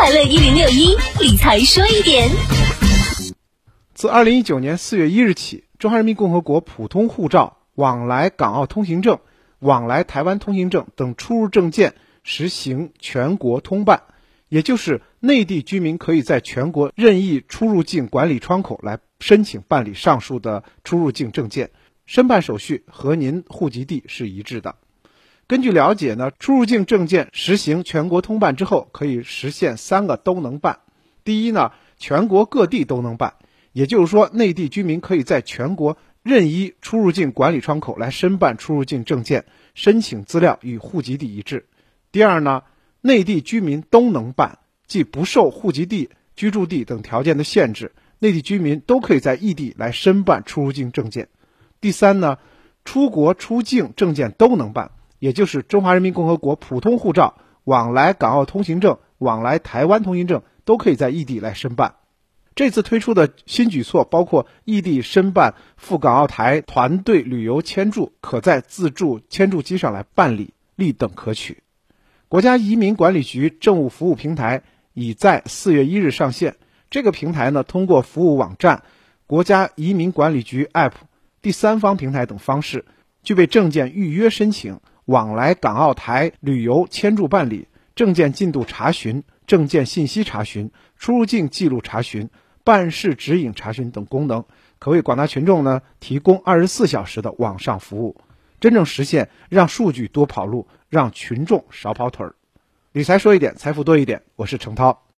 快乐一零六一理财说一点。自二零一九年四月一日起，中华人民共和国普通护照、往来港澳通行证、往来台湾通行证等出入证件实行全国通办，也就是内地居民可以在全国任意出入境管理窗口来申请办理上述的出入境证件，申办手续和您户籍地是一致的。根据了解呢，出入境证件实行全国通办之后，可以实现三个都能办。第一呢，全国各地都能办，也就是说，内地居民可以在全国任意出入境管理窗口来申办出入境证件，申请资料与户籍地一致。第二呢，内地居民都能办，即不受户籍地、居住地等条件的限制，内地居民都可以在异地来申办出入境证件。第三呢，出国出境证件都能办。也就是中华人民共和国普通护照、往来港澳通行证、往来台湾通行证都可以在异地来申办。这次推出的新举措包括异地申办赴港澳台团队旅游签注，可在自助签注机上来办理，立等可取。国家移民管理局政务服务平台已在四月一日上线。这个平台呢，通过服务网站、国家移民管理局 App、第三方平台等方式，具备证件预约申请。往来港澳台旅游签注办理、证件进度查询、证件信息查询、出入境记录查询、办事指引查询等功能，可为广大群众呢提供二十四小时的网上服务，真正实现让数据多跑路，让群众少跑腿儿。理财说一点，财富多一点。我是程涛。